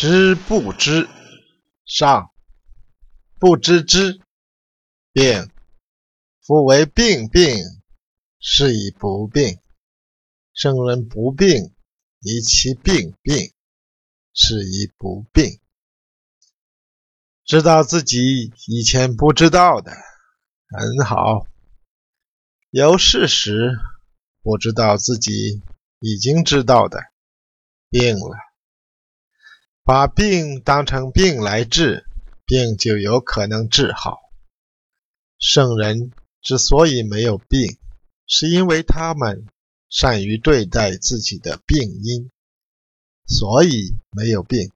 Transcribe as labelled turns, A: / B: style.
A: 知不知，上不知之病。夫为病病，是以不病。圣人不病，以其病病，是以不病。知道自己以前不知道的，很好；有事实不知道自己已经知道的，病了。把病当成病来治，病就有可能治好。圣人之所以没有病，是因为他们善于对待自己的病因，所以没有病。